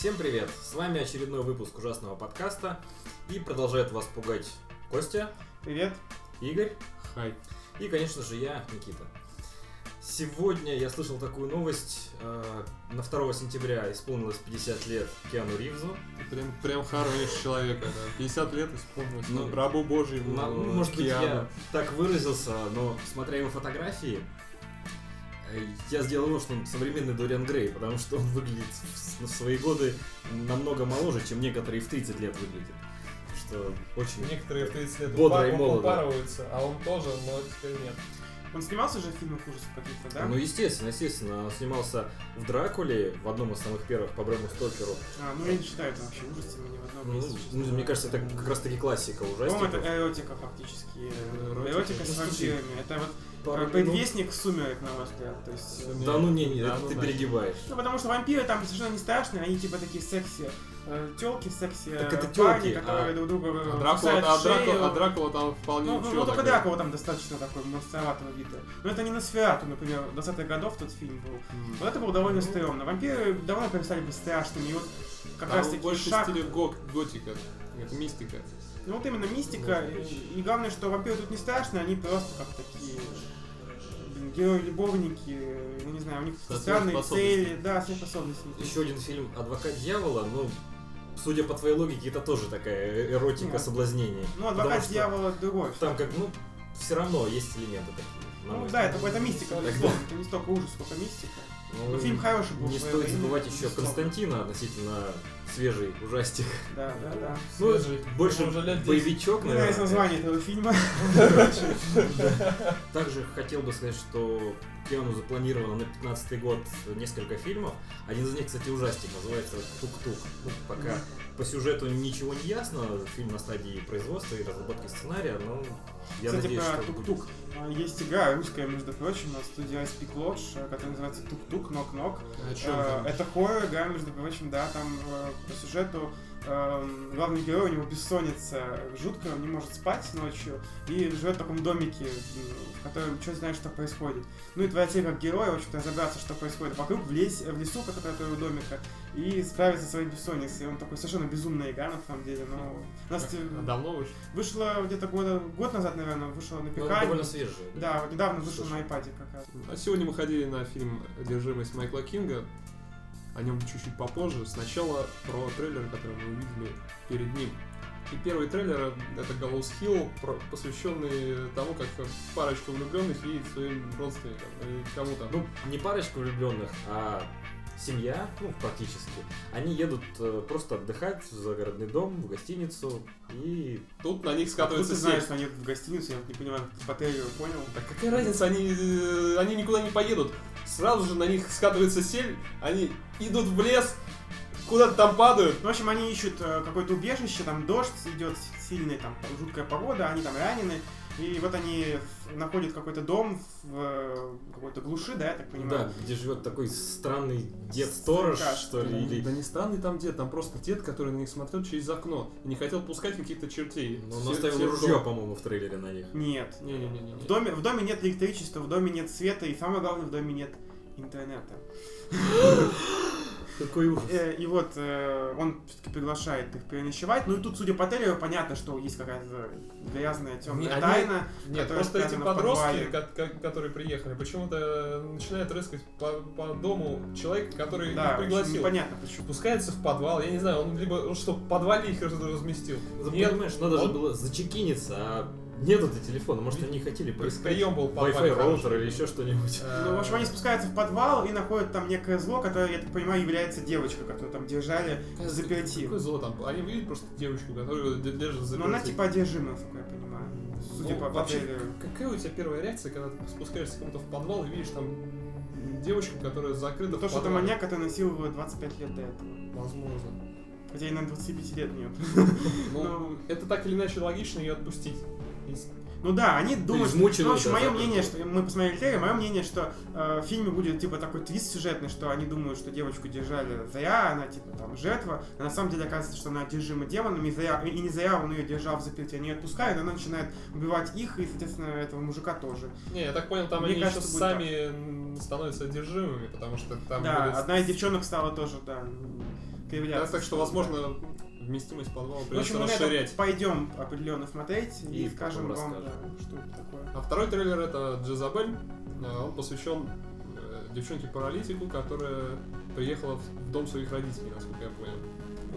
Всем привет! С вами очередной выпуск ужасного подкаста. И продолжает вас пугать Костя, Привет. Игорь Хай. и, конечно же, я, Никита. Сегодня я слышал такую новость. э, На 2 сентября исполнилось 50 лет Киану Ривзу. Прям, прям хороший человек. это. 50 лет исполнилось. Ну, Ну, рабу Божьему. На- ну, э, может быть, Киану. я так выразился, но смотря его фотографии, я сделал вывод, что он современный Дориан Грей, потому что он выглядит в, в свои годы намного моложе, чем некоторые в 30 лет выглядят. Что очень... Некоторые в 30 лет Бодро и упар- молодо. упарываются, а он тоже, но теперь нет. Он снимался же в фильмах ужасов каких-то, да? Ну, естественно, естественно. Он снимался в Дракуле, в одном из самых первых по Брэму Стокеру. А, ну я не считаю это вообще ужасами ни в одном Ну, месте. ну, мне кажется, это как раз таки классика По-моему, ужастиков. это эротика фактически. Эротика. Эротика с вампирами. Это вот. Предвестник сумерек, на мой взгляд. То есть, э, Да ну не, не, Да, это ну, ты да. перегибаешь. Ну, потому что вампиры там совершенно не страшные, они типа такие секси телки, секси Так это парни, тёлки, которые а- друг друга А э, Дракула, а. Дракула, а Дракула там вполне Ну, ну, ничего ну, только. Дракула там достаточно такой монстроватого вида. Но это не Носферату, например, 20-х годов тот фильм был. М. Вот это было довольно Ну. стрёмно. Вампиры давно перестали быть страшными. И вот как Там раз таки больше шаг... стиле готика. Это мистика. Ну вот именно мистика. И, главное, что вампиры тут не страшные, они просто как такие герои-любовники, я не знаю, у них Со странные сверхспособностями. цели, да, сверхспособности. Еще один фильм «Адвокат дьявола», ну, судя по твоей логике, это тоже такая эротика, Ну, соблазнение. Ну, Потому адвокат что дьявола другой. Там как, ну, все равно есть элементы такие. Ну да, это, это мистика, Тогда- безусловно. Это не столько ужас, сколько мистика. Ну, фильм хороший был. Не стоит забывать еще безусловно. Константина, относительно свежий ужастик. Да, да, да. Ну, Свежий. больше Ему уже лет 10. боевичок, Мне нравится наверное. название этого фильма. Также хотел бы сказать, что Киану запланировано на 15 год несколько фильмов. Один из них, кстати, ужастик, называется «Тук-тук». Ну, пока по сюжету ничего не ясно, фильм на стадии производства и разработки сценария, но я Кстати, надеюсь, про что будет. Тук-Тук. А, Есть игра русская, между прочим, от студии Speak Lodge, э, которая называется Тук-Тук, Нок-Нок. Там? Это хоррор, игра, между прочим, да, там э, по сюжету эм, главный герой, у него бессонница жуткая, он не может спать ночью и живет в таком домике, в котором черт знает, что происходит. Ну и твоя цель как героя, в общем-то, разобраться, что происходит вокруг, в, лес, в лесу, который твоего домика, и справиться со своей бессонницей. Он такой совершенно безумная игра, на самом деле, но... У нас А давно уж? вышло где-то года, год назад, наверное, вышло на Ну, пикане. довольно свежий. Да, вот недавно вышел Слушай. на iPad как раз. А сегодня мы ходили на фильм «Одержимость» Майкла Кинга. О нем чуть-чуть попозже. Сначала про трейлер, который мы увидели перед ним. И первый трейлер — это Gallows Hill, посвященный тому, как парочка влюбленных едет к своим родственникам или кому-то. Ну, не парочка влюбленных, а семья, ну, практически. Они едут э, просто отдыхать в загородный дом, в гостиницу, и Тут на них скатывается ты знаешь, что они в гостиницу, я вот не понимаю, по трейлеру понял. Так какая разница, они, э, они никуда не поедут. Сразу же на них скатывается сель, они идут в лес, куда-то там падают. В общем, они ищут э, какое-то убежище, там дождь идет сильный, там жуткая погода, они там ранены. И вот они находят какой-то дом в э, какой-то глуши, да, я так понимаю. да, где живет такой странный дед-сторож, что ли, или... Да не странный там дед, там просто дед, который на них смотрел через окно и не хотел пускать каких-то чертей. Ну, он Все- оставил все ружье, по-моему, в трейлере на них. Нет. Не-не-не. В доме, в доме нет электричества, в доме нет света, и самое главное, в доме нет интернета. Какой ужас. Э, И вот э, он все-таки приглашает их переночевать. Ну и тут, судя по трейлеру, понятно, что есть какая-то грязная темная Не, они- тайна. Нет, просто эти подростки, подвале. ко- ко- которые приехали, почему-то начинают рыскать по, по дому человека, который Да, их пригласил. непонятно почему. Спускается в подвал, я не знаю, он либо он что, в подвале их раз- разместил. Ты Нет, понимаешь, надо же было зачекиниться, а нет это телефона. Может, они хотели поискать прием был Wi-Fi роутер или еще что-нибудь. Э, Ну, в общем, они спускаются в подвал и находят там некое зло, которое, я так понимаю, является девочкой, которую там держали заперти. Какое зло там? Они видят просто девочку, которую держат за Но она типа одержима, насколько я понимаю. Судя Ну, по, вообще. Какая у тебя первая реакция, когда ты спускаешься кому-то в подвал и видишь там девочку, которая закрыта То, что это маньяк, который насиловал 25 лет до этого. Возможно. Хотя и на 25 лет нет. Ну, Ну. это так или иначе логично ее отпустить. Ну да, они думают, что... Ну, в общем, да, мое запах. мнение, что мы посмотрели трейлер, мое мнение, что э, в фильме будет типа такой твист сюжетный, что они думают, что девочку держали зря, она типа там жертва, а на самом деле оказывается, что она одержима демонами, и, зря, и не зря он ее держал в заперти, они ее отпускают, и она начинает убивать их, и, соответственно, этого мужика тоже. Не, я так понял, там Мне они кажется, еще будет сами м, становятся одержимыми, потому что там да, были- одна из девчонок стала тоже, да, Да, кривляться. так что, возможно, вместимость подвала В общем, придется мы на это расширять. пойдем определенно смотреть и, И скажем вам, расскажем. да, что это такое. А второй трейлер это Джезабель. Э, Он посвящен э, девчонке-паралитику, которая приехала в в дом своих родителей, насколько я понял.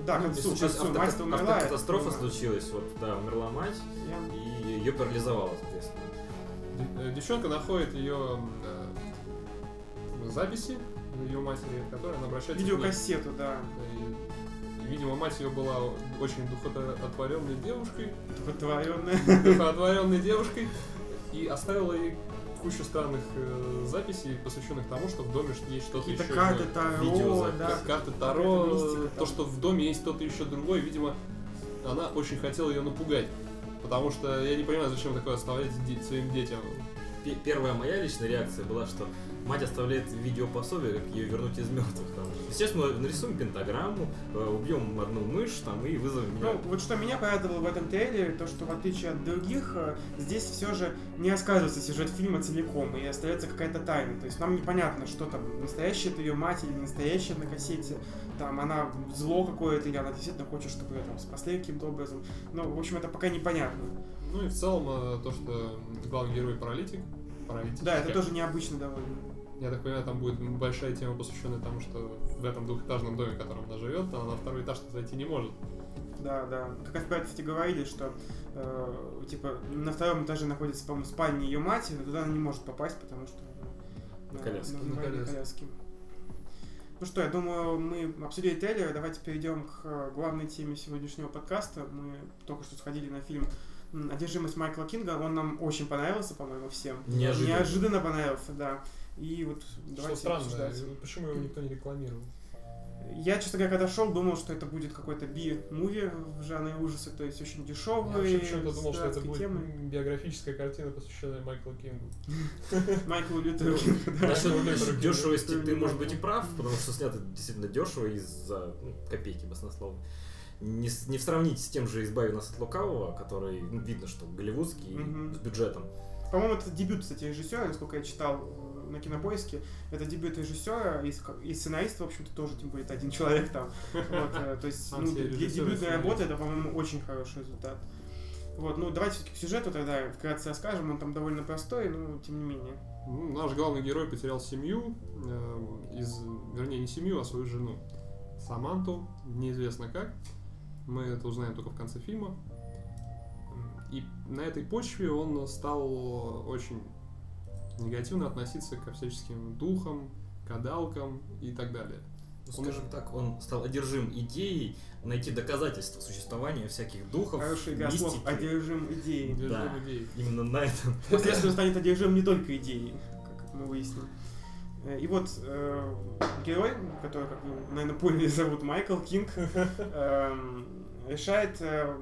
Да, Ну, отцу, к сейчас отцу. авто- Мать умерла. автокатастрофа это- случилась, вот, да, умерла мать, Я- и ее парализовало, соответственно. Э, Девчонка находит ее записи ее матери, в которой она обращается к ней. Видеокассету, да. Видимо, мать ее была очень духотворенной девушкой, Духотворенная. духотворенной девушкой, и оставила ей кучу странных э, записей, посвященных тому, что в доме есть что-то еще. карты Таро, видеозапись. да. карты Таро, мистика то, что в доме есть кто-то еще другой, видимо, она очень хотела ее напугать. Потому что я не понимаю, зачем такое оставлять своим детям. Пе- Первая моя личная реакция была, что мать оставляет видеопособие, как ее вернуть из мертвых. Там. Сейчас мы нарисуем пентаграмму, э, убьем одну мышь там и вызовем меня. Ну, вот что меня порадовало в этом трейлере, то, что в отличие от других, э, здесь все же не рассказывается сюжет фильма целиком, и остается какая-то тайна. То есть нам непонятно, что там, настоящая это ее мать или не настоящая на кассете, там она зло какое-то, или она действительно хочет, чтобы ее там спасли каким-то образом. Ну, в общем, это пока непонятно. Ну и в целом э, то, что главный герой паралитик. паралитик Да, это тоже необычно довольно. Я так понимаю, там будет большая тема, посвященная тому, что в этом двухэтажном доме, в котором она живет, она на второй этаж зайти не может. Да, да. Как это, кстати, говорили, что э, типа на втором этаже находится, по-моему, спальня ее матери, но туда она не может попасть, потому что она На коляске. на На коляске. коляске. Ну что, я думаю, мы обсудили трейлер, давайте перейдем к э, главной теме сегодняшнего подкаста. Мы только что сходили на фильм «Одержимость» Майкла Кинга, он нам очень понравился, по-моему, всем. Неожиданно. Неожиданно понравился, да. И вот Что давайте странно, обсуждать. почему его никто не рекламировал? Я, честно говоря, когда шел, думал, что это будет какой-то би-муви в жанре ужаса, то есть очень Я дешевый. вообще почему-то думал, что это будет темой. биографическая картина, посвященная Майклу Кингу. Майклу Лютеру Кингу, да. Насчет Лютер, дешевости ты, может быть, и прав, потому что снято действительно дешево из-за ну, копейки баснословно. Не, не сравнить с тем же «Избави нас от лукавого», который, ну, видно, что голливудский, с бюджетом. По-моему, это дебют, кстати, режиссера, насколько я читал на кинопоиске. Это дебют режиссера и, и сценариста, в общем-то, тоже, тем более, это один человек там. Вот, э, то есть, А, ну, для дебютной работы это, по-моему, очень хороший результат. Вот, ну, давайте все-таки к сюжету тогда вкратце расскажем. Он там довольно простой, но тем не менее. Ну, наш главный герой потерял семью, э, из, вернее, не семью, а свою жену. Саманту, неизвестно как. Мы это узнаем только в конце фильма. И на этой почве он стал очень негативно относиться ко всяческим духам, гадалкам и так далее. Ну, Он- скажем так, он стал одержим идеей найти доказательства существования всяких духов, слов. мистики. одержим идеей. Держим Да. идеи. Именно на этом. Впоследствии он станет одержим не только идеей, как мы выясним. Э, И вот э, герой, который, как вы, наверное, поняли, зовут Майкл Кинг, эм, решает э,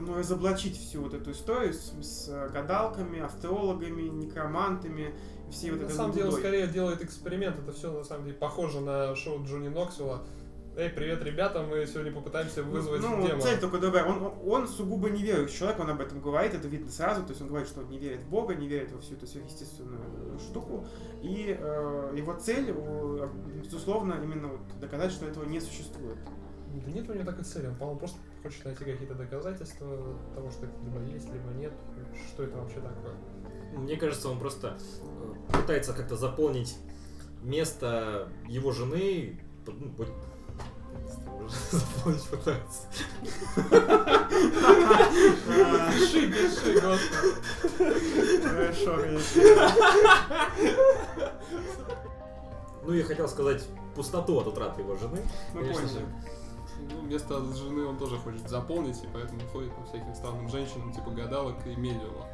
ну, разоблачить всю вот эту историю с, с гадалками, астрологами, некромантами, всей вот На этой самом деле он скорее делает эксперимент, это все на самом деле похоже на шоу Джонни Ноксвилла. Эй, привет, ребята, мы сегодня попытаемся вызвать ну, демона. цель только другая. Он, он, сугубо неверующий человек, он об этом говорит, это видно сразу. То есть он говорит, что он не верит в Бога, не верит во всю эту сверхъестественную штуку. И э, его цель, безусловно, именно вот доказать, что этого не существует. Да нет у него такой цели, он, по-моему, просто хочет найти какие-то доказательства того, что это либо есть, либо нет, что это вообще такое. Мне кажется, он просто э, пытается как-то заполнить место его жены. ну, Заполнить пытается. Пиши, пиши, господи. Хорошо. Ну, я хотел сказать пустоту от утраты его жены. Мы Конечно поняли. Место жены он тоже хочет заполнить, и поэтому ходит по всяким странным женщинам, типа гадалок и медиумов.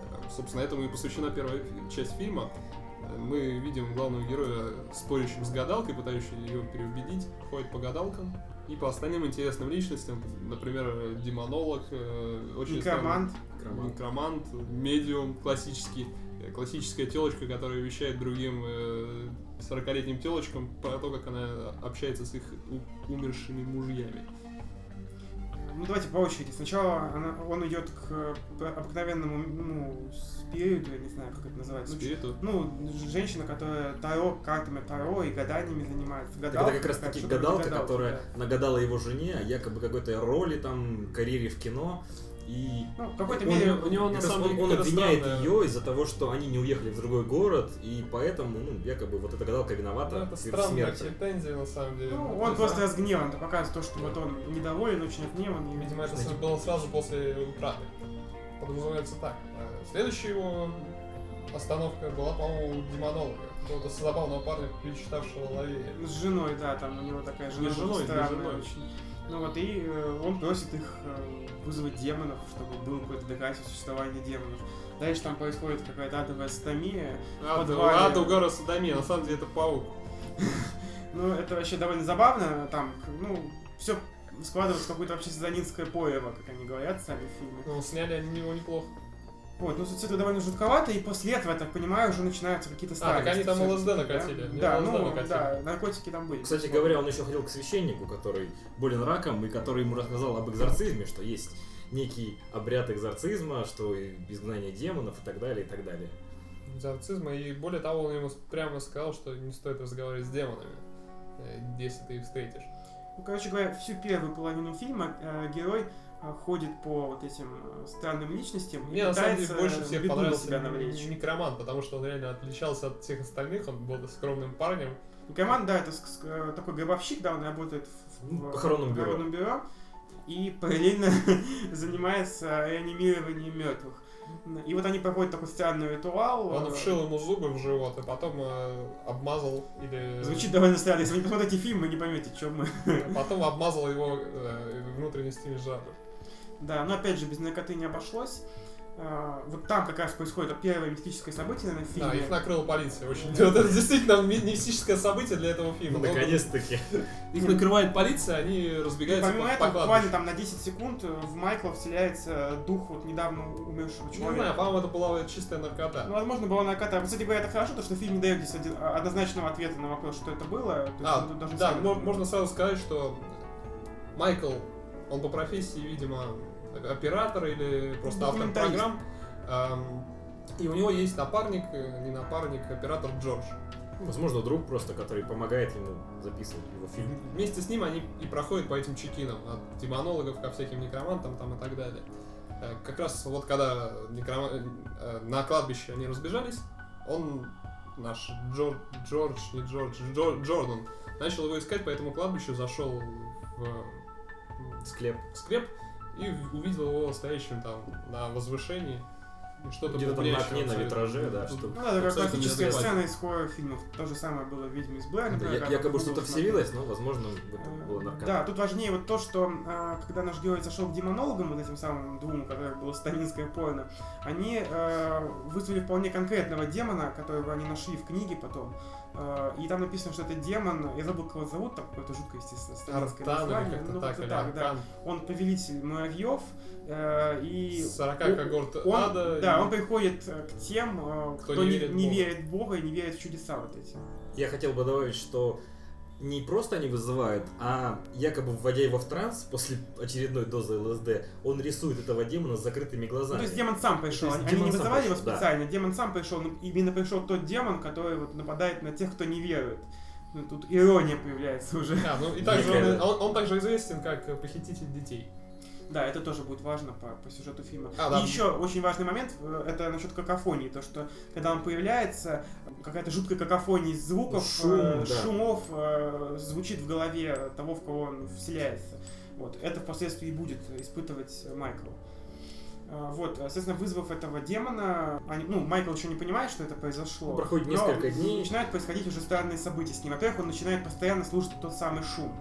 Э, Собственно, этому и посвящена первая часть фильма. Э, Мы видим главного героя спорящим с гадалкой, пытающим ее переубедить, ходит по гадалкам и по остальным интересным личностям, например, демонолог, э, очень Некромант. странный некромант, медиум классический, классическая телочка, которая вещает другим э, 40-летним телочкам про то, как она общается с их умершими мужьями. Ну, давайте по очереди. Сначала она- он идет к э, обыкновенному, ну, спириту, я не знаю, как это называется. Ну, Спириту. Ну, женщина, которая таро, картами таро и гаданиями занимается. Гадалка это как раз таки гадалка, гадалка, которая да. нагадала его жене якобы какой-то роли, там, карьере в кино. И Ну, в какой-то мере... у него на самом он, деле он обвиняет странная- ее из-за того, что они не уехали в другой город, и поэтому, ну, якобы вот эта гадалка Ну, виновата это в странная смерти. претензия, на самом деле. Ну, Ну, он то просто разгневан, это показывает то, что вот он недоволен, очень отгневан. и- Видимо, это Знаете, было сразу после утраты. Подразумевается так. Э, Следующая его остановка была, по-моему, у демонолога. Какого-то забавного парня, перечитавшего Лавея. С женой, да, там у него такая жена Не с женой, женой. очень. Ну вот, и э, он просит их э, вызвать демонов, чтобы было какое-то доказательство существования демонов. Дальше там происходит какая-то адовая подвале. ада угара садомия, на самом деле это паук. Ну, это вообще довольно забавно. Там, ну, все складывается в какое-то вообще сатанинское поево, как они говорят сами в фильме. Ну, сняли они его неплохо. Вот, ну, это довольно жутковато, и после этого, я так понимаю, уже начинаются какие-то А, так они странности там ЛСД да? накатили. Да, ЛСД ну, накатили. да, наркотики там были. Кстати говоря, он еще ходил к священнику, который болен раком, и который ему рассказал об экзорцизме, что есть некий обряд экзорцизма, что и изгнание демонов и так далее, и так далее. Экзорцизма, и более того, он ему прямо сказал, что не стоит разговаривать с демонами, э, если ты их встретишь. Ну, короче говоря, всю первую половину фильма э, герой ходит по вот этим э, странным личностям и Мне на самом деле больше всех понравился себя навлечь. Некромант, потому что он реально отличался от всех остальных, он был скромным парнем. Некромант, да, это э, такой гробовщик, да, он работает в, Ну, в похоронном бюро. похоронном бюро и параллельно занимается реанимированием мертвых. И вот они проходят такой странный ритуал. Он э, вшил ему зубы в живот, и потом э, обмазал или... Звучит довольно странно. Если вы не посмотрите фильм, вы не поймете, чем мы. Потом обмазал его э, внутренностями жабы. Да, но опять же, без наркоты не обошлось. А, Вот там как раз происходит первое мистическое событие на фильме. Да, их накрыла полиция. Очень... Вот это действительно ми- мистическое событие для этого фильма. Ну, наконец-таки. Их накрывает полиция, они И разбегаются помимо по, этого, буквально там на 10 секунд в Майкла вселяется дух вот недавно умершего Не человека. знаю, по-моему, это была чистая наркота. Ну, возможно, была наркота. Кстати говоря, это хорошо, то, что фильм не дает здесь один- а, однозначного ответа на вопрос, что это было. А, должны да, можно сразу сказать, что Майкл, он по профессии, видимо, оператор или просто автор программ. Ам, И у него есть напарник, э, не напарник, оператор Джордж. Возможно, друг просто, который помогает ему записывать его фильм. Вместе с ним они и проходят по этим чекинам, от демонологов ко всяким некромантам там и так далее. Э, Как раз вот когда некрома- э, на кладбище они разбежались, он, наш Джор- Джордж, не Джордж, Джор- Джордан, начал его искать по этому кладбищу, зашел в Склеп. склеп и увидел его стоящим там на возвышении. И Что-то Где-то там на окне, на витраже, да, что- Ну, да, это Абсолютно классическая сцена из хоррор-фильмов. То же самое было в «Ведьме из Блэр», Да, например. я- якобы что-то вселилось, но, возможно, это было наркотик. Да, тут важнее вот то, что а, когда наш герой зашел к демонологам, вот этим самым двум, у которых было станинское порно, они э, вызвали вполне конкретного демона, которого они нашли в книге потом. Э, и там написано, что это демон, я забыл, кого зовут, там какое-то жуткое, естественно, или название. Ну, так, да. Он повелитель муравьев, э, и 40 он- когорт он, ада. да, и- он приходит э, к тем, э, кто, не, верит в не Бога. верит в Бога и не верит в чудеса вот эти. Я хотел бы добавить, что не просто они вызывают, а якобы вводя его в транс после очередной дозы ЛСД, он рисует этого демона с закрытыми Ну, глазами. то есть демон сам пришел. есть Они, они не вызывали его пришел, да. специально, демон сам пришел. но Именно пришел тот демон, который вот нападает на тех, кто не верует. Ну, тут ирония появляется уже. Да, ну и также он, он, он также известен как э, похититель детей. Да, это тоже будет важно по, по сюжету фильма. А, да. И еще очень важный момент, э, это насчет какофонии. То, что когда он появляется, какая-то жуткая какофония из звуков, Шум, э, да. шумов э, звучит в голове того, в кого он вселяется. Вот. Это впоследствии и будет испытывать Майкл. А, Вот, соответственно, вызвав этого демона, они- ну, Майкл еще не понимает, что это произошло. Проходит несколько дней. Начинают происходить уже странные события с ним. Во-первых, он начинает постоянно слушать тот самый шум.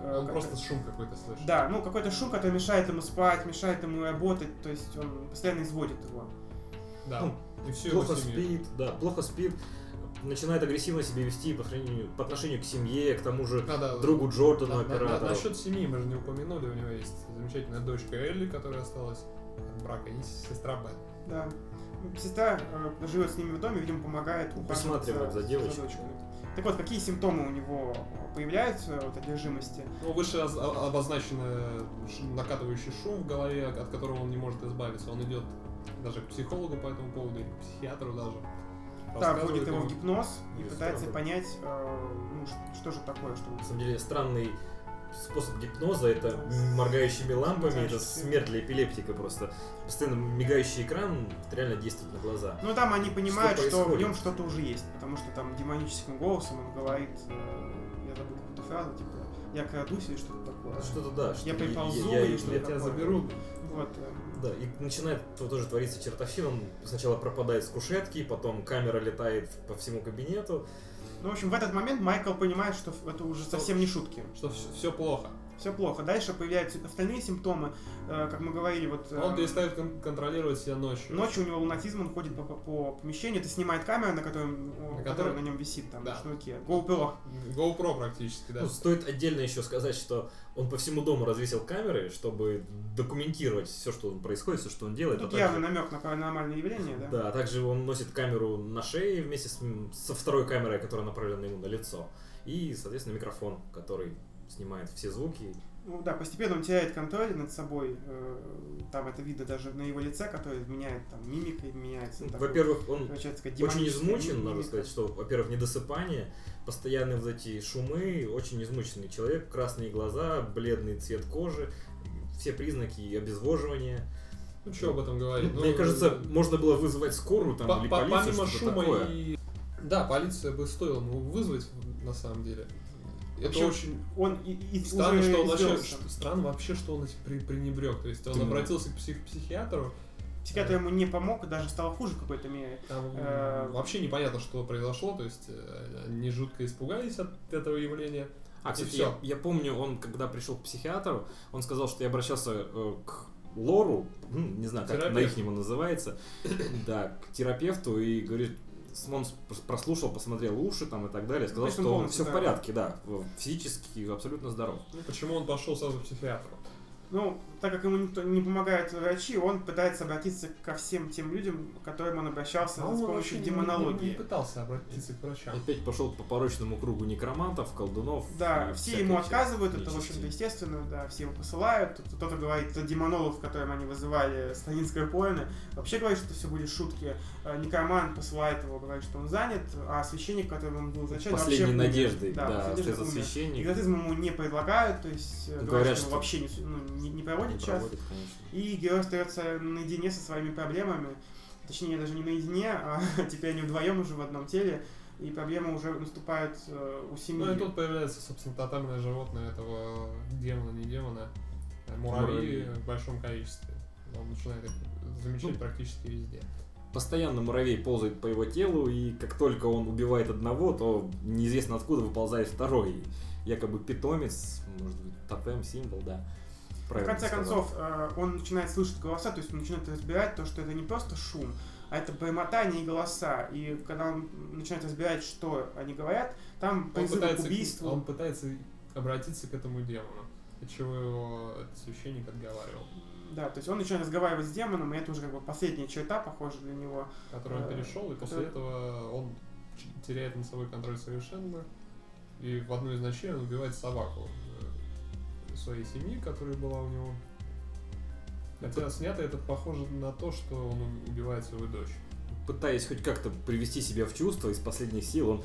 Э, просто шум какой-то слышит. да, ну какой-то шум, который мешает ему спать, мешает ему работать, то есть он постоянно изводит его. Да. Ну, и всю плохо спит, да, плохо спит, начинает агрессивно себя вести по отношению, по отношению к семье, к тому же А, да, другу Джордану, на- на- на- оператору. Насчет семьи мы же не упомянули, у него есть замечательная дочка Элли, которая осталась от брака, и сестра Бен. Да. Сестра э, живет с ними в доме, видимо, помогает Присматривает за девочкой. Так вот, какие симптомы у него появляются от одержимости? Ну, выше оз- о- обозначено ш- накатывающий шум в голове, от которого он не может избавиться. Он идет даже к психологу по этому поводу, и к психиатру даже. Да, вводит его в гипноз и пытается понять, э, ну, ш- что же такое, что На самом деле странный способ гипноза это моргающими лампами, это смерть для эпилептика просто. Постоянно мигающий экран реально действует на глаза. Ну там они понимают, Что что, в нем что-то уже есть, потому что там демоническим голосом он говорит, э, я забыл какую-то фразу, типа, я крадусь или что-то такое. Что-то да. что Я приползу я- или я- что-то Я тебя заберу. Вот. э, Да, и начинает то- тоже твориться чертовщина. Он сначала пропадает с кушетки, потом камера летает по всему кабинету. Ну, в общем, в этот момент Майкл понимает, что это уже совсем не шутки. Что все, плохо. Все плохо. Дальше появляются остальные симптомы, э, как мы говорили, вот... э, Он перестает кон- контролировать себя ночью. Ночью у него лунатизм, он ходит по, по- по помещению, это снимает камера, на которой, На которая которой- на нем висит, там, Да. на шнурке. GoPro. GoPro практически, да. Ну, стоит отдельно еще сказать, что он по всему дому развесил камеры, чтобы документировать все, что происходит, все, что он делает. Тут а явно также- намек на паранормальное явление, да? Да, а также он носит камеру на шее вместе с, со второй камерой, которая направлена ему на лицо. И, соответственно, микрофон, который снимает все звуки. Ну да, постепенно он теряет контроль над собой. э, Там это видно даже на его лице, который меняет там мимикой, меняется. такой, Во-первых, он очень измучен, мимика. надо сказать, что, во-первых, недосыпание, постоянные вот эти шумы, очень измученный человек, красные глаза, бледный цвет кожи, все признаки обезвоживания. Ну, что об этом говорить? Мне Ну, кажется, э, можно было вызывать скорую там, По- или по- полицию, помимо шума такое. и... Да, полиция бы стоило ему вызвать, на самом деле. Это Вообще, очень Он и, и странно, уже что он вообще, что- странно вообще, что он пренебрег. То есть он Ты- обратился к псих- психиатру, Психиатр ему не помог, даже стало хуже в какой-то мере. там Э, вообще непонятно, что произошло. То есть э, они жутко испугались от этого явления. А, кстати, я, я помню, он, когда пришел к психиатру, он сказал, что я обращался э, к лору, ну, не знаю, как Терапевт. на их нему называется, да, к терапевту, и говорит, он прослушал, посмотрел уши там и так далее, сказал, есть он что он все в порядке, да, физически абсолютно здоров. Ну, почему он пошел сразу к психиатру? Ну, так как ему никто не помогает врачи, он пытается обратиться ко всем тем людям, к которым он обращался А с помощью вообще не- не- демонологии. Не, пытался обратиться к врачам. Опять пошел по порочному кругу некромантов, колдунов. Да, и все ему отказывают, это, в общем-то, естественно, да, все его посылают. Кто-то говорит, это демонолог, в котором они вызывали станинское поины. Вообще говорит, что все были шутки. Э, Некромант посылает его, говорит, что он занят, а священник, которым он был изначально, Последней вообще надеждой, да, надеждой умер. священник. Экзорцизм ему не предлагают, то есть э, Ну, говорят, говорят, что, что- вообще не, ну, не, не проводит час. проводит. И герой остается наедине со своими проблемами. Точнее, даже не наедине, а теперь они вдвоем уже в одном теле. И проблемы уже наступают э, у семьи. Ну и тут появляется, собственно, тотемное животное этого демона, не демона, а муравьи Муравьи. в большом количестве. Он начинает их замечать Ну, практически везде. Постоянно муравей ползает по его телу, и как только он убивает одного, то неизвестно откуда выползает второй. Якобы питомец, может быть, тотем, символ, да. В Правильно конце сказал. концов, э, он начинает слышать голоса, то есть он начинает разбирать то, что это не просто шум, а это бормотание и голоса. И когда он начинает разбирать, что они говорят, там Он призывы к пытается, убийству. он пытается обратиться к этому демону, от чего его священник отговаривал, Да, то есть он начинает разговаривать с демоном, и это уже как бы последняя черта, похоже для него. который он Э, перешел, и после который- этого он теряет над собой контроль совершенно, и в одну из ночей он убивает собаку своей семьи, которая была у него. Хотя снято это похоже на то, что он убивает свою дочь. Пытаясь хоть как-то привести себя в чувство из последних сил, он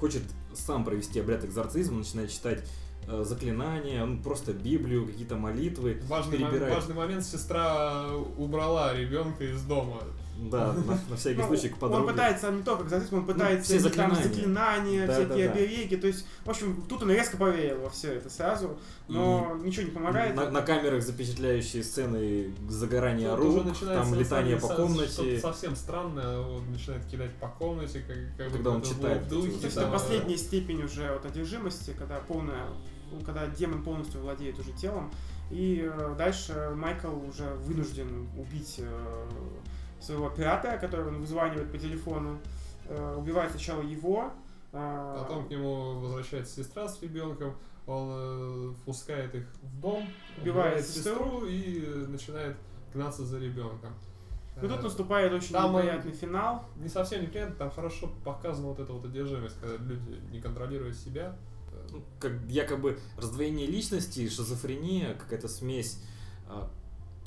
хочет сам провести обряд экзорцизма, начинает читать э, заклинания, он просто Библию, какие-то молитвы. Важный, Перебирает. важный момент, сестра убрала ребенка из дома. Да, на, на всякий Ну, случай к он подруге. пытается не только экзорцизм, он пытается все и там заклинания. заклинания, Да, всякие да, да. обереги. То есть, в общем, тут он резко поверил во все это сразу, но ничего не помогает. На, на камерах запечатляющие сцены загорания Тут уже рук, начинается, там летание по комнате. совсем странное, он начинает кидать по комнате, как, как Когда он читает духе, То есть это последняя степень уже от одержимости, когда полная, ну, когда демон полностью владеет уже телом. И э, дальше Майкл уже вынужден убить э, своего оператора, который он вызванивает по телефону. Э, убивает сначала его. э, Потом к нему возвращается сестра с ребенком, он э, впускает их в дом, Убивает убивает сестру. и э, начинает гнаться за ребенком. Ну тут наступает очень Там, неприятный финал. Не совсем неприятно, там хорошо показана вот эта вот одержимость, когда люди, не контролируя себя, Ну, как якобы раздвоение личности, шизофрения, какая-то смесь а,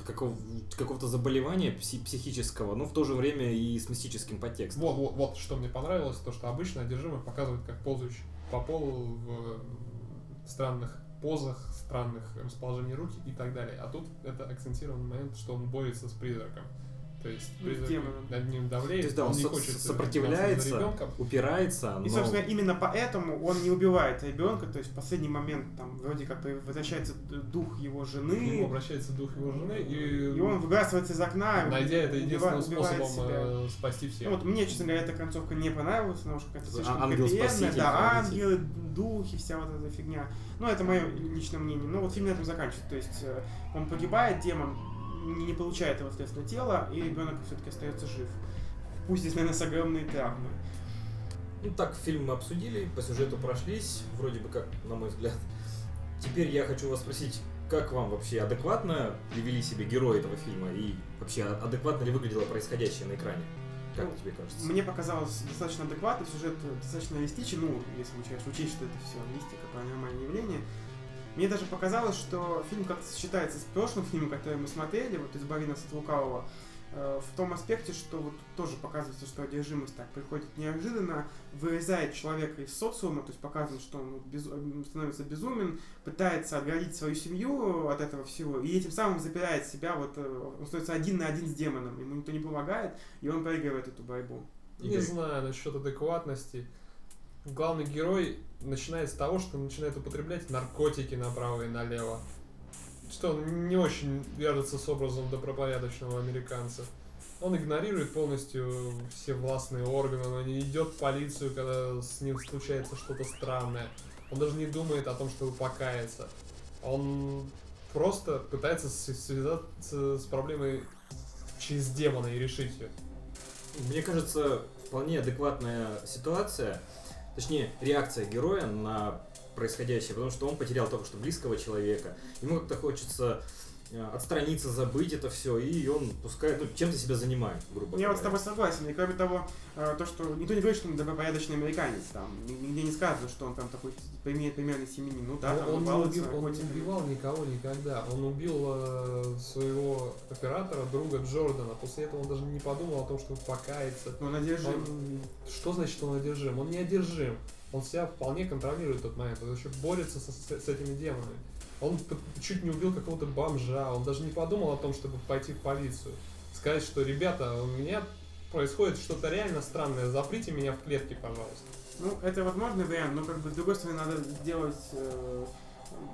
какого- какого-то заболевания пси- психического, но в то же время и с мистическим подтекстом. Вот, вот, вот что мне понравилось, то что обычно одержимых показывают как ползающий по полу в странных позах, странных расположений руки и так далее. А тут это акцентированный момент, что он борется с призраком. То есть Ну, призрак демоном. над ним давлеет, То есть, да, он не со- хочет сопротивляется, упирается, но... И, собственно, именно поэтому он не убивает ребенка, то есть в последний момент там вроде как возвращается дух его К нему жены, обращается дух его жены, и, и он выбрасывается из окна, найдя это единственным убивает способом себя. э, спасти всех. Ну, вот мне, честно говоря, эта концовка не понравилась, потому что как-то слишком хэппи-эндная, да, ангелы, духи, вся вот эта фигня. Ну, это мое личное мнение. Ну, вот фильм на этом заканчивается. То есть э, он погибает, демон не, получает его, соответственно, тело, и ребенок все-таки остается жив. Пусть здесь, наверное, с огромной травмой. Ну так, фильм мы обсудили, по сюжету прошлись, вроде бы как, на мой взгляд. Теперь я хочу вас спросить, как вам вообще адекватно ли вели себя герои этого фильма и вообще а- адекватно ли выглядело происходящее на экране? Как Ну, тебе кажется? Мне показалось достаточно адекватный, сюжет достаточно реалистичен, ну, если учесть, учесть, что это все мистика, паранормальное явление. Мне даже показалось, что фильм как-то сочетается с прошлым фильмом, который мы смотрели, вот «Избави нас от лукавого», э, в том аспекте, что вот тоже показывается, что одержимость так приходит неожиданно, вырезает человека из социума, то есть показано, что он без- становится безумен, пытается отгородить свою семью от этого всего, и этим самым запирает себя, вот, э, он становится один на один с демоном, ему никто не помогает, и он проигрывает эту борьбу. Не Игорь. знаю насчет адекватности. Главный герой начинает с того, что начинает употреблять наркотики направо и налево. Что не очень вяжется с образом добропорядочного американца. Он игнорирует полностью все властные органы, он не идет в полицию, когда с ним случается что-то странное. Он даже не думает о том, чтобы покаяться. Он просто пытается связаться с проблемой через демона и решить ее. Мне кажется, вполне адекватная ситуация, точнее, реакция героя на происходящее, потому что он потерял только что близкого человека. Ему как-то хочется отстраниться, забыть это все, и он пускай, ну, чем-то себя занимает, грубо Я говоря. вот с тобой согласен. И кроме того, э, то, что никто не говорит, что он добропорядочный американец. Там ни- нигде не сказано, что он там такой имеет примерный семьянин. Ну да, Но там он, балуется убил, он не убивал никого никогда. Он убил э, своего оператора, друга Джордана. После этого он даже не подумал о том, чтобы покаяться. Ну, он одержим. Он- что значит он одержим? Он не одержим. Он себя вполне контролирует в тот момент. Он еще борется со- с, с этими демонами. Он чуть не убил какого-то бомжа. Он даже не подумал о том, чтобы пойти в полицию. Сказать, что ребята, у меня происходит что-то реально странное. Заприте меня в клетке, пожалуйста. Ну, это возможный вариант, но как бы с другой стороны надо сделать...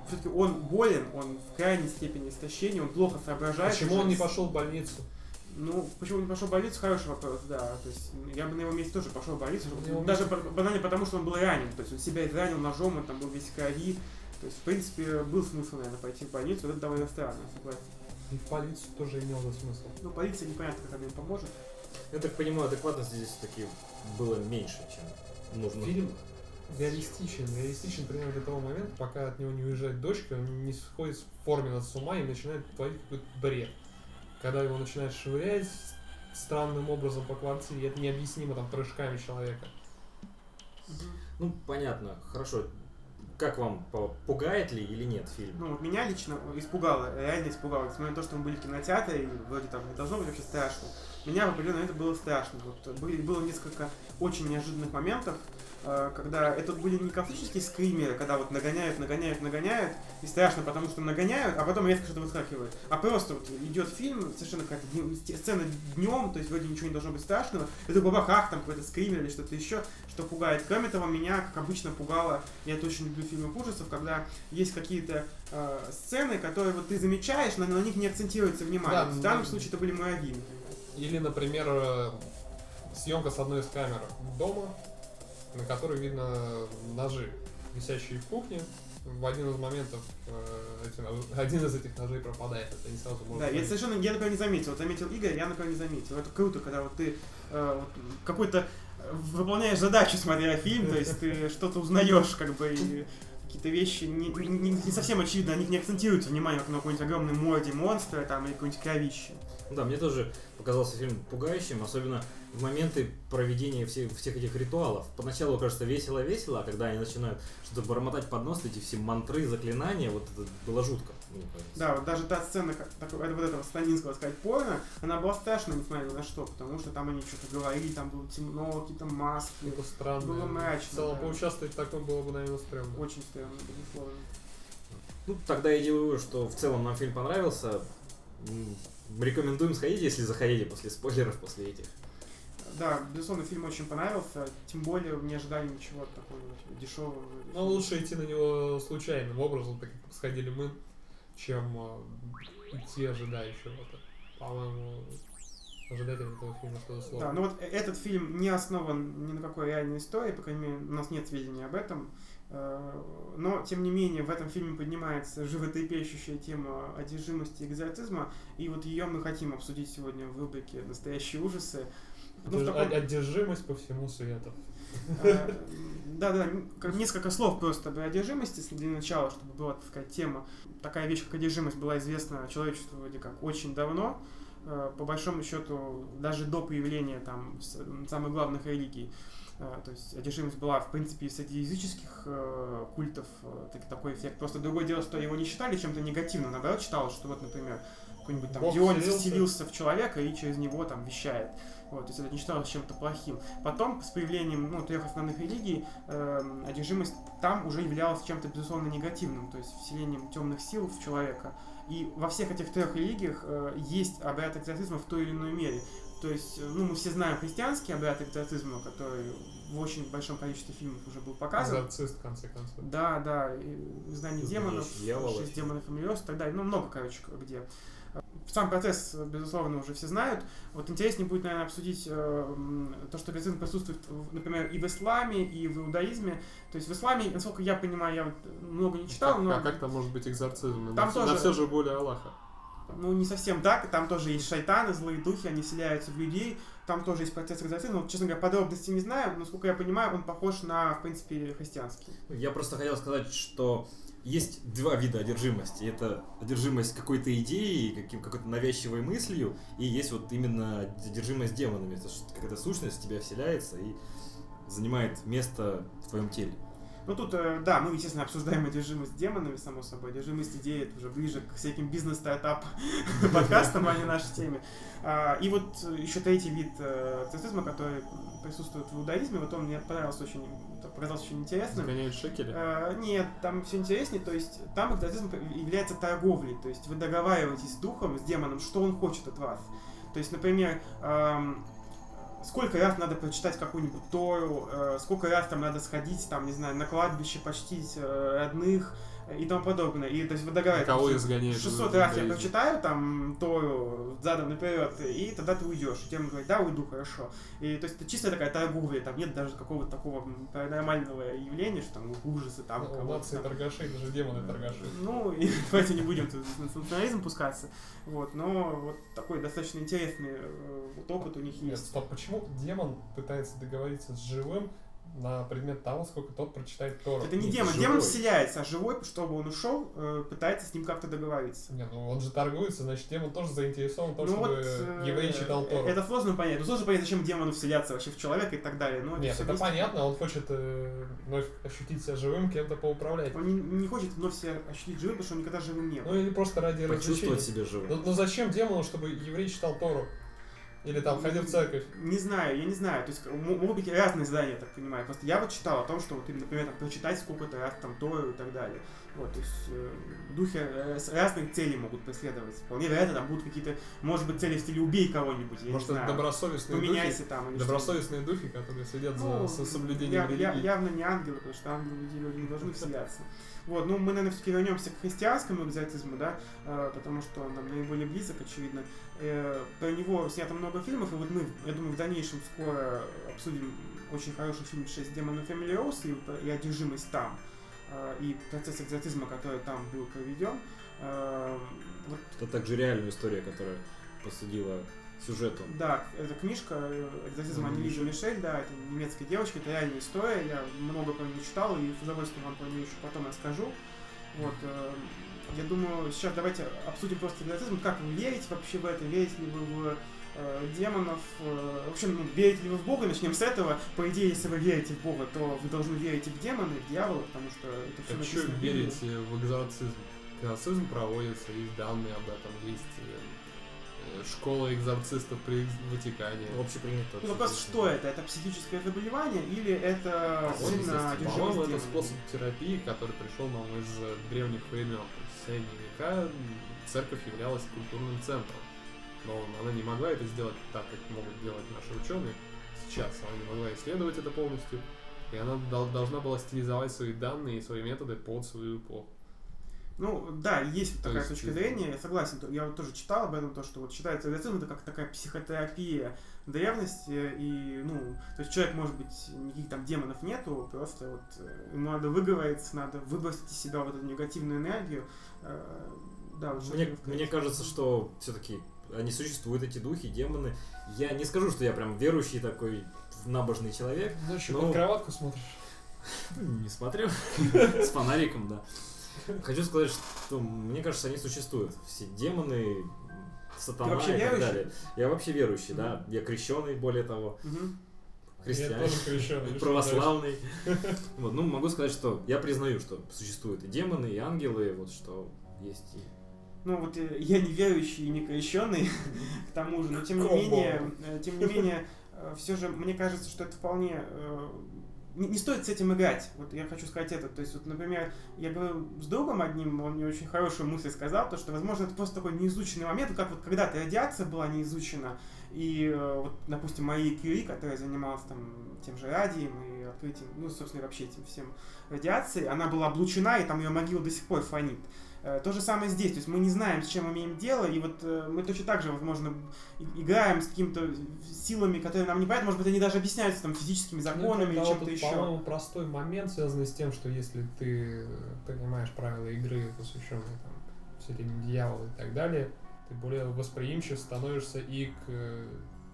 все-таки он болен, он в крайней степени истощения, он плохо соображает. Почему он не пошел в больницу? Ну, почему он не пошел в больницу, хороший вопрос, да. То есть я бы на его месте тоже пошел в больницу. Даже ба- банально потому, что он был ранен. То есть он себя изранил ножом, он там был весь крови. То есть, в принципе, был смысл, наверное, пойти в больницу. Это довольно странно, согласен. И в полицию тоже имел бы смысл. Ну, полиция непонятно, как она им поможет. Я так понимаю, адекватности здесь таки было меньше, чем нужно. Фильм реалистичен. Реалистичен примерно до того момента, пока от него не уезжает дочка, он не сходит с форме с ума и начинает творить какой-то бред. Когда его начинают швырять странным образом по квартире, и это необъяснимо там прыжками человека. Ну, понятно, хорошо. Как вам, пугает ли или нет фильм? Ну, меня лично испугало, реально испугало. Несмотря на то, что мы были в кинотеатре, и вроде там не должно быть вообще страшно. Меня в определенный момент было страшно. Вот были, было несколько очень неожиданных моментов, э, когда это были не классические скримеры, когда вот нагоняют, нагоняют, нагоняют, и страшно, потому что нагоняют, а потом резко что-то выскакивает. А просто вот идет фильм, совершенно какая-то сцена днем, то есть вроде ничего не должно быть страшного, и тут бабахах, там какой-то скример или что-то еще, что пугает. Кроме того, меня, как обычно, пугало, я это очень люблю фильмы ужасов, когда есть какие-то э, сцены, которые вот ты замечаешь, но на них не акцентируется внимание. Да, в данном случае это были муравьи, например. Или, например, э, съемка с одной из камер дома, на которой видно ножи, висящие в кухне. В один из моментов э, один из этих ножей пропадает, это не сразу можно Да, я совершенно, я такое не заметил. Вот заметил Игорь, я такое не заметил. Это круто, когда вот ты э, вот какой-то выполняешь задачу, смотря фильм, то есть ты что-то узнаешь, как бы, какие-то вещи не, не- не совсем очевидно, них не акцентируется внимание, как на какой-нибудь огромной морде монстра там или какой-нибудь кровище. Да, мне тоже показался фильм пугающим, особенно в моменты проведения всех, всех этих ритуалов. Поначалу кажется весело-весело, а когда они начинают что-то бормотать под нос, эти все мантры, заклинания, вот это было жутко. Мне кажется. Да, вот даже та сцена, как, так, вот этого станинского сказать, порно, она была страшна, несмотря ни на что, потому что там они что-то говорили, там было темно, какие-то маски, Это странно. Было мрачно, В целом, да. поучаствовать в таком было бы, наверное, стрёмно. очень странно, безусловно. Ну, тогда я делаю, вывод, что в целом нам фильм понравился. Рекомендуем сходить, если заходили после спойлеров, после этих. Да, безусловно, фильм очень понравился, тем более не ожидали ничего такого дешевого. Но лучше идти на него случайным образом, так как сходили мы, чем э, идти ожидая чего-то. По-моему, ожидать от этого фильма что-то сложно. Да, ну вот э- этот фильм не основан ни на какой реальной истории, по крайней мере, у нас нет сведений об этом. Э, Но, тем не менее, в этом фильме поднимается животрепещущая тема одержимости и экзорцизма, и вот ее мы хотим обсудить сегодня в рубрике «Настоящие ужасы». Ну, таком- Одержимость по всему свету. Да, да, несколько слов просто об одержимости для начала, чтобы была так сказать тема. Такая вещь, как одержимость, была известна человечеству вроде как очень давно. Э, По большому счету, даже до появления там самых главных религий. Э, То есть одержимость была, в принципе, среди языческих э, культов так- такой эффект. Просто другое дело, что его не считали чем-то негативным. Наоборот, считалось, что вот, например, какой-нибудь там Бог Дионис вселился. вселился в человека и через него там вещает. Вот, то есть это не считалось чем-то плохим. Потом, с появлением ну, трех основных религий, эм, одержимость там уже являлась чем-то, безусловно, негативным, то есть вселением темных сил в человека. И во всех этих трех религиях э, есть обряд экзорцизма в той или иной мере. То есть, э, ну, мы все знаем христианский обряд экзорцизма, который в очень большом количестве фильмов уже был показан. Экзорцист, в конце концов. Да, да, и «Изгнание демонов», дьявола. «Шесть демонов и Мелиос» и так далее. Ну, много, короче, где. Сам процесс, безусловно, уже все знают. Вот интереснее будет, наверное, обсудить э, то, что экзорцизм присутствует, в- например, и в исламе, и в иудаизме. То есть в исламе, насколько я понимаю, я много не читал, но... А как там может быть экзорцизм? Там на, тоже- все же более Аллаха. Ну, не совсем так, там тоже есть шайтаны, злые духи, они вселяются в людей, там тоже есть процесс экзорцизма. Вот, честно говоря, подробностей не знаю, но, насколько я понимаю, он похож на, в принципе, христианский. Я просто хотел сказать, что есть два вида одержимости. Это одержимость какой-то идеей, каким, какой-то навязчивой мыслью, и есть вот именно одержимость демонами. Это какая-то сущность в тебя вселяется и занимает место в твоем теле. Ну тут, э, да, мы, естественно, обсуждаем одержимость демонами, само собой. Одержимость идеи это уже ближе к всяким бизнес-стартап подкастам, а не нашей теме. А, И вот еще третий вид э, экзорцизма, который присутствует в иудаизме, вот он мне понравился очень, показался очень интересным. Загоняют шекели. Э, Нет, там все интереснее, то есть там экзорцизм является торговлей, то есть вы договариваетесь с духом, с демоном, что он хочет от вас. То есть, например, эм, сколько раз надо прочитать какую-нибудь Тору, э, сколько раз там надо сходить, там, не знаю, на кладбище почтить э, родных и тому подобное. И то есть вы договариваетесь. Кого изгоняют? 600 раз я прочитаю там Тору задом наперед, и тогда ты уйдешь. И тебе говорят, да, уйду, хорошо. И то есть это чистая такая торговля, там нет даже какого-то такого паранормального явления, что там ужасы там Ну, там. торгашей, даже демоны торгаши. Ну, и давайте не будем тут в национализм пускаться. Вот, но вот такой достаточно интересный э, вот опыт у них Нет, есть. стоп, почему демон пытается договориться с живым на предмет того, сколько тот прочитает Тору? Это не Нет, демон, живой. демон вселяется, а живой, чтобы он ушел, э, пытается с ним как-то договориться. Нет, ну он же торгуется, значит демон тоже заинтересован в том, Ну чтобы вот, э, еврей читал Тору. Это сложно понять. Ну, сложно понять, зачем демону вселяться вообще в человека и так далее. Но Нет, это вместе- понятно, он хочет э, вновь ощутить себя живым, кем-то поуправлять. Он не, не хочет вновь себя ощутить живым, потому что он никогда живым не был. Ну или просто ради Почувствовать развлечения. себя живым. Ну, ну зачем демону, чтобы еврей читал Тору? Или там ходил в церковь? Не знаю, я не знаю. То есть могут быть разные задания, я так понимаю. Просто я вот читал о том, что вот, именно, например, там, прочитать сколько-то раз там Тору и так далее. Вот, то есть э, духи э, с разных целей могут преследовать. Вполне вероятно, там будут какие-то, может быть, цели в стиле убей кого-нибудь, я Может, не знаю. добросовестные духи? Поменяйся там. или что-то. Добросовестные духи, которые следят Ну, за со- соблюдением я- я- религии. явно не ангелы, потому что ангелы люди, люди не должны вселяться. Вот, ну мы, наверное, все-таки вернемся к христианскому экзорцизму, да, э, потому что он нам наиболее близок, очевидно. Э, про него снято много фильмов, и вот мы, я думаю, в дальнейшем скоро обсудим очень хороший фильм «Шесть демонов Эмили Роуз» и, и одержимость там, э, и процесс экзорцизма, который там был проведен. Э, вот Это также реальная история, которая посудила сюжету. Да, это книжка э, «Экзорцизм. Аннелизы Мишель», да, это немецкая девочка, это реальная история, я много про нее читал и с удовольствием вам про нее еще потом расскажу. Вот, э, я думаю, сейчас давайте обсудим просто экзорцизм. Как вы верите вообще в это? Верите ли вы в э, демонов? Э, в общем, ну, верите ли вы в Бога? Начнем с этого. По идее, если вы верите в Бога, то вы должны верить и в демона, и в дьявола, потому что это все А написано верите в экзорцизм? Экзорцизм проводится, есть данные об этом, есть школа экзорцистов при Ватикане. Общепринято. Ну, вопрос, что это? Это психическое заболевание или это сильно По-моему, это способ терапии, который пришел нам из э, древних времен. В средние века церковь являлась культурным центром. Но она не могла это сделать так, как могут делать наши ученые сейчас. Она не могла исследовать это полностью. И она дол- должна была стилизовать свои данные и свои методы под свою эпоху. Ну, да, есть вот То такая есть, точка зрения, я согласен. Я вот тоже читал об этом, то, что вот считается экзорцизм это как такая психотерапия древности, и, ну, то есть человек, может быть, никаких там демонов нету, просто вот э, ему надо выговориться, надо выбросить из себя вот эту негативную энергию. Э, Да, вот Мне, мне кажется, что все-таки они существуют, эти духи, демоны. Я не скажу, что я прям верующий такой набожный человек. Ну, еще Ну, под кроватку смотришь. Не смотрел. С фонариком, да. Хочу сказать, что мне кажется, они существуют. Все демоны, сатана вообще и так верующий? далее. Я вообще верующий, да. Я крещеный, более того. Я христианин, крещеный. православный. Вот, ну, могу сказать, что я признаю, что существуют и демоны, и ангелы, вот что есть и Ну вот э, я не верующий и не крещенный, к тому же, но тем не менее, э, тем не менее, все же мне кажется, что это вполне э, не, не стоит с этим играть. Вот я хочу сказать это. То есть, вот, например, я говорил с другом одним, он мне очень хорошую мысль сказал, то, что, возможно, это просто такой неизученный момент, как вот когда-то радиация была не изучена, и э, вот, допустим, Мария Кюри, которая занималась там тем же радием и открытием, ну, собственно, вообще этим всем радиацией, она была облучена, и там ее могила до сих пор фонит. Э, То же самое здесь, то есть мы не знаем, с чем имеем дело, и вот э, мы точно так же, возможно, играем с какими-то силами, которые нам не понятны, может быть, они даже объясняются там физическими Ну, законами или чем-то еще. По-моему, простой момент, связанный с тем, что если ты понимаешь правила игры, посвященные там всяким дьяволу и так далее, ты более восприимчив становишься и к э,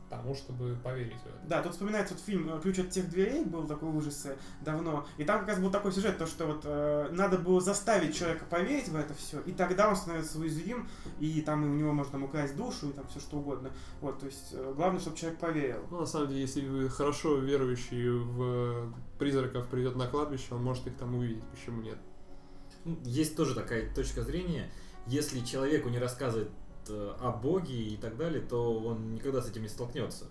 тому, чтобы поверить в это. Да, тут вспоминается вот фильм э, «Ключ от тех дверей», был такой ужасы давно, и там как раз был такой сюжет, то, что вот э, надо было заставить человека поверить в это все, и тогда он становится уязвим, и там у него можно там украсть душу, и там все что угодно. Вот, то есть э, главное, чтобы человек поверил. Ну, на самом деле, если вы хорошо верующий в призраков придет на кладбище, он может их там увидеть. Почему нет? Ну, Есть тоже такая точка зрения. Если человеку не рассказывать э, о Боге и так далее, то он никогда с этим не столкнется.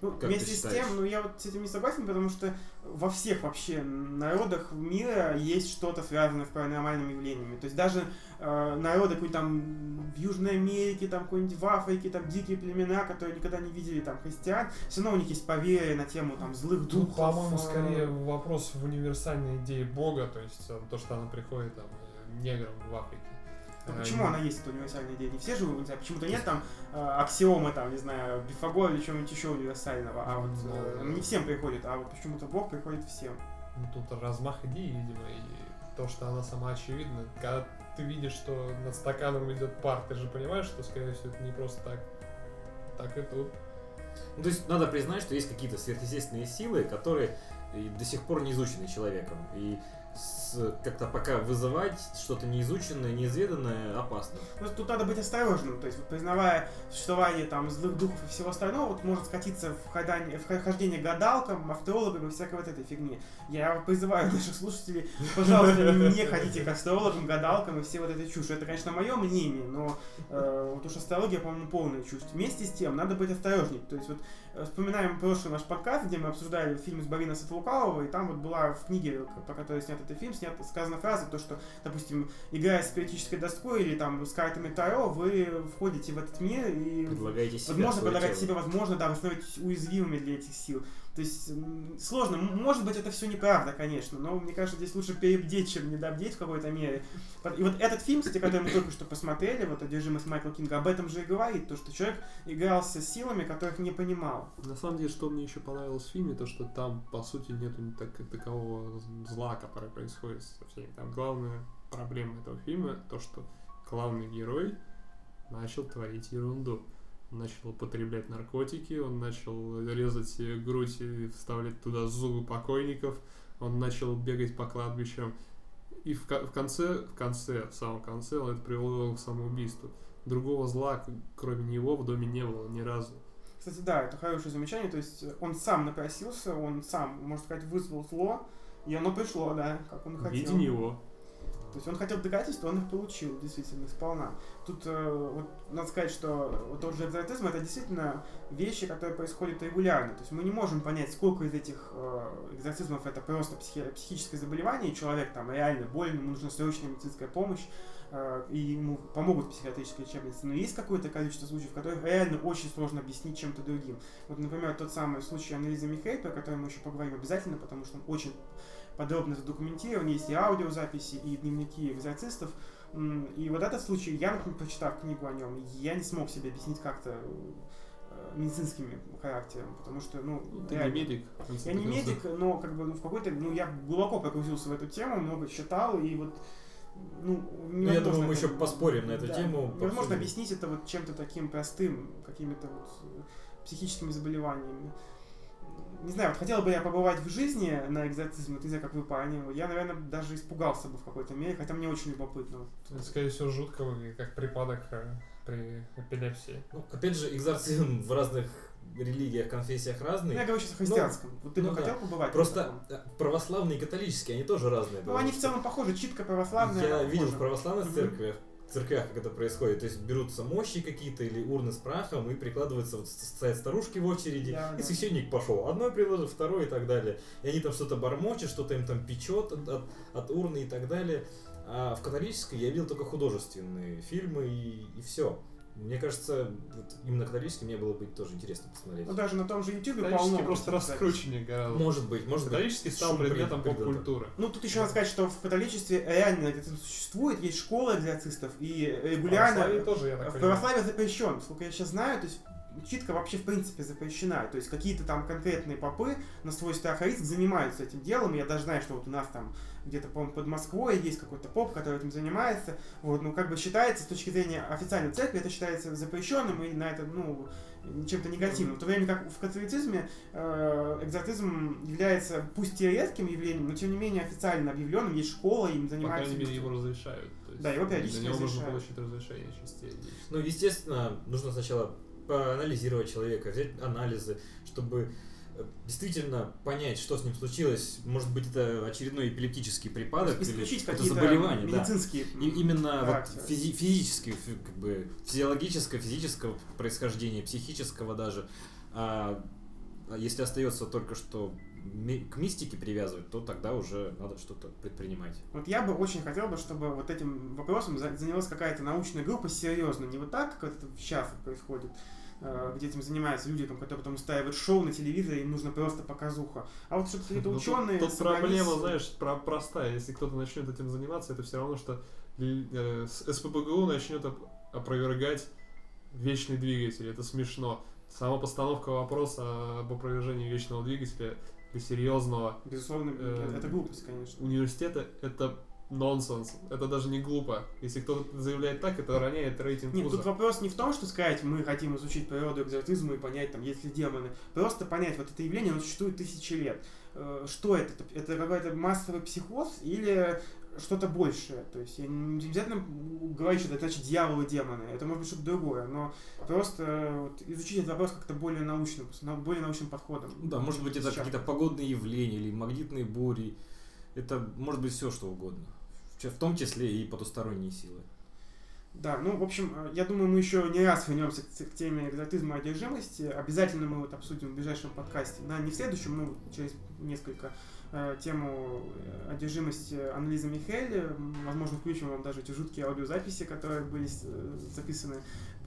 Ну, Как ты вместе с тем, ну я вот с этим не согласен, потому что во всех вообще народах мира есть что-то связанное с паранормальными явлениями. То есть даже э, народы какой там в Южной Америке, там какой-нибудь в Африке, там дикие племена, которые никогда не видели там христиан, все равно у них есть поверье на тему там злых Тут, духов. по-моему, э, скорее вопрос в универсальной идее Бога, то есть э, то, что она приходит там э, неграм в Африке. Ну, Э, почему она есть, эта универсальная идея? Не все же, знаю, почему-то нет там э, аксиомы, там, не знаю, Пифагора или чего-нибудь еще универсального, а вот э, Ну, не всем приходит, а вот почему-то Бог приходит всем. Ну, тут размах идеи, видимо, и то, что она сама очевидна. Когда ты видишь, что над стаканом идет пар, ты же понимаешь, что, скорее всего, это не просто так. Так и тут. Ну, то есть надо признать, что есть какие-то сверхъестественные силы, которые до сих пор не изучены человеком. И как-то пока вызывать что-то неизученное, неизведанное опасно. Просто тут надо быть осторожным, то есть вот, признавая существование там злых духов и всего остального, вот может скатиться в, ходание, в хождение гадалкам, астрологам и всякой вот этой фигни. Я призываю наших слушателей, пожалуйста, не ходите к астрологам, гадалкам и все вот этой чушь. Это, конечно, мое мнение, но э, вот уж астрология, по-моему, полная чушь. Вместе с тем, надо быть осторожней. То есть вот вспоминаем прошлый наш подкаст, где мы обсуждали фильм с Барина Сатлукалова, и там вот была в книге, по которой снят этот фильм, снята сказана фраза, то, что, допустим, играя с спиритической доской или там с картами Таро, вы входите в этот мир и Предлагаете себя, возможно предлагать тело. себе, возможно, да, вы становитесь уязвимыми для этих сил. То есть сложно, может быть, это все неправда, конечно, но мне кажется, здесь лучше перебдеть, чем недобдеть в какой-то мере. И вот этот фильм, кстати, который мы только что посмотрели, вот «Одержимость Майкла Кинга», об этом же и говорит, то, что человек игрался силами, которых не понимал. На самом деле, что мне еще понравилось в фильме, то что там, по сути, нету так, такового зла, который происходит со всеми. Там главная проблема этого фильма, то, что главный герой начал творить ерунду. Начал употреблять наркотики, он начал резать грудь и вставлять туда зубы покойников, он начал бегать по кладбищам И в, в конце, в конце, в самом конце, он это привело его к самоубийству. Другого зла, кроме него, в доме не было ни разу. Кстати, да, это хорошее замечание. То есть э, он сам напросился, он сам, можно сказать, вызвал зло, и оно пришло, да, как он В хотел. виде него. То есть он хотел доказательств, он их получил, действительно, сполна. Тут э, вот, надо сказать, что вот тот же экзорцизм это действительно вещи, которые происходят регулярно. То есть мы не можем понять, сколько из этих э, экзорцизмов это просто психи- психическое заболевание, человек там реально болен, ему нужна срочная медицинская помощь, э, и ему помогут психиатрические лечебницы. Но есть какое-то количество случаев, в которых реально очень сложно объяснить чем-то другим. Вот, например, тот самый случай анализа Михей, про который мы еще поговорим обязательно, потому что он очень подробно задокументирован, есть и аудиозаписи, и дневники экзорцистов. И вот этот случай, я, например, прочитав книгу о нем, я не смог себе объяснить как-то э, медицинскими характером, потому что, ну, Ну, Ты не реально. медик. в конце Я не медик, но как бы ну, в какой-то, ну я глубоко погрузился в эту тему, много читал и вот ну, Ну, я думаю, мы это- еще поспорим на эту да, тему. Пообсудим. объяснить это вот чем-то таким простым, какими-то вот психическими заболеваниями. Не знаю, вот хотел бы я побывать в жизни на экзорцизме, вот не знаю, как вы поняли. Я, наверное, даже испугался бы в какой-то мере, хотя мне очень любопытно. Это, скорее всего, жутко выглядит, как припадок э, при эпилепсии. Ну, опять же, экзорцизм в разных религиях, конфессиях Ну, разный. я говорю сейчас о христианском. вот ты ну бы да. хотел побывать? Просто э, православные и католические, они тоже разные. Ну, они в целом похожи, читка православная. Я видел в православных Мгм. Церквях, церквях, как это происходит. То есть берутся мощи какие-то или урны с прахом и прикладываются, вот стоят старушки в очереди, Да, и да. священник пошел. Одной приложил, второй и так далее. И они там что-то бормочут, что-то им там печет от, от- от урны и так далее. А в католической я видел только художественные фильмы и, и все. Мне кажется, вот именно католический мне было бы тоже интересно посмотреть. Ну, даже на том же YouTube Католический полно. просто раскрученнее гораздо. Может быть, может быть. Католический стал предметом поп-культуры. Ну, тут еще надо сказать, что в католичестве реально экзорцизм существует, есть школа экзорцистов, и регулярно... Православие тоже, я так В понимаю. православии запрещен, сколько я сейчас знаю, то есть читка вообще в принципе запрещена. То есть какие-то там конкретные попы на свой страх и риск занимаются этим делом. Я даже знаю, что вот у нас там где-то, по-моему, под Москвой есть какой-то поп, который этим занимается. Вот, ну, как бы считается, с точки зрения официальной церкви, это считается запрещенным и на это, ну, чем-то негативным. В то время как в католицизме э, экзорцизм является, пусть и редким явлением, но тем не менее официально объявленным, есть школа, им По занимаются. крайней мере, его разрешают. Да, его периодически Для него нужно разрешают. получить разрешение частей. Ну, естественно, нужно сначала поанализировать человека, взять анализы, чтобы э, действительно понять, что с ним случилось. Может быть, это очередной эпилептический припадок исключить или какие-то заболевание. Да. медицинские И именно вот характеры. физи- физическое, фи- как бы физиологическое, физического происхождения, психического даже. А, а если остается только что к мистике привязывать, то тогда уже надо что-то предпринимать. Вот я бы очень хотел бы, чтобы вот этим вопросом за- занялась какая-то научная группа серьезно, не вот так, как это сейчас происходит, где этим занимаются люди, там, которые потом устраивают шоу на телевизоре, им нужно просто показуха. А вот чтобы какие-то Ну, тут- ученые... Тут, собрались- проблема, знаешь, про- простая. Если кто-то начнет этим заниматься, это все равно, что э, СПБГУ начнет оп- опровергать вечный двигатель. Это смешно. Сама постановка вопроса об опровержении вечного двигателя для серьезного Безусловно, Э, это глупость, конечно. университета это нонсенс. Это даже не глупо. Если кто-то заявляет так, это роняет рейтинг Нет, вуза. тут вопрос не в том, что сказать, мы хотим изучить природу экзорцизма и понять, там, есть ли демоны. Просто понять, вот это явление, оно существует тысячи лет. Э, Что это? Это какой-то массовый психоз или что-то большее? То есть я не обязательно говорить, что это значит дьявол и демоны. Это может быть что-то другое, но просто э, вот, изучить этот вопрос как-то более научным, более научным подходом. Ну Да, может быть, это какие-то погодные явления или магнитные бури. Это может быть все, что угодно. В том числе и потусторонние силы. Да, ну, в общем, э, я думаю, мы еще не раз вернемся к, к теме экзотизма и одержимости. Обязательно мы вот обсудим в ближайшем подкасте. На, не в следующем, но через несколько э, тему э, одержимости Анлиза Михель. Возможно, включим вам даже эти жуткие аудиозаписи, которые были э, записаны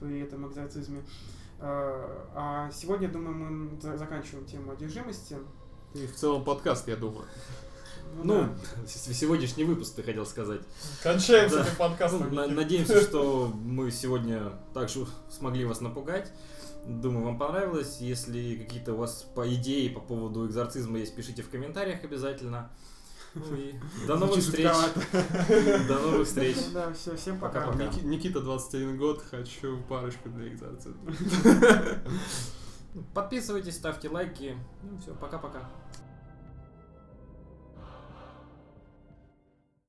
при этом экзорцизме. Э, А сегодня, думаю, мы за- заканчиваем тему одержимости. И в целом подкаст, я думаю. Ну, да. с- сегодняшний выпуск, ты хотел сказать. Кончаем с Да. этим подкастом. Ну, на- надеемся, что мы сегодня также смогли вас напугать. Думаю, вам понравилось. Если какие-то у вас по идеи по поводу экзорцизма есть, пишите в комментариях обязательно. Ну и до новых встреч. До новых встреч. Да, все, всем пока. Пока-пока. Ники- Никита, 21 год, хочу парочку для экзорцизма. Подписывайтесь, ставьте лайки. Ну все, пока-пока.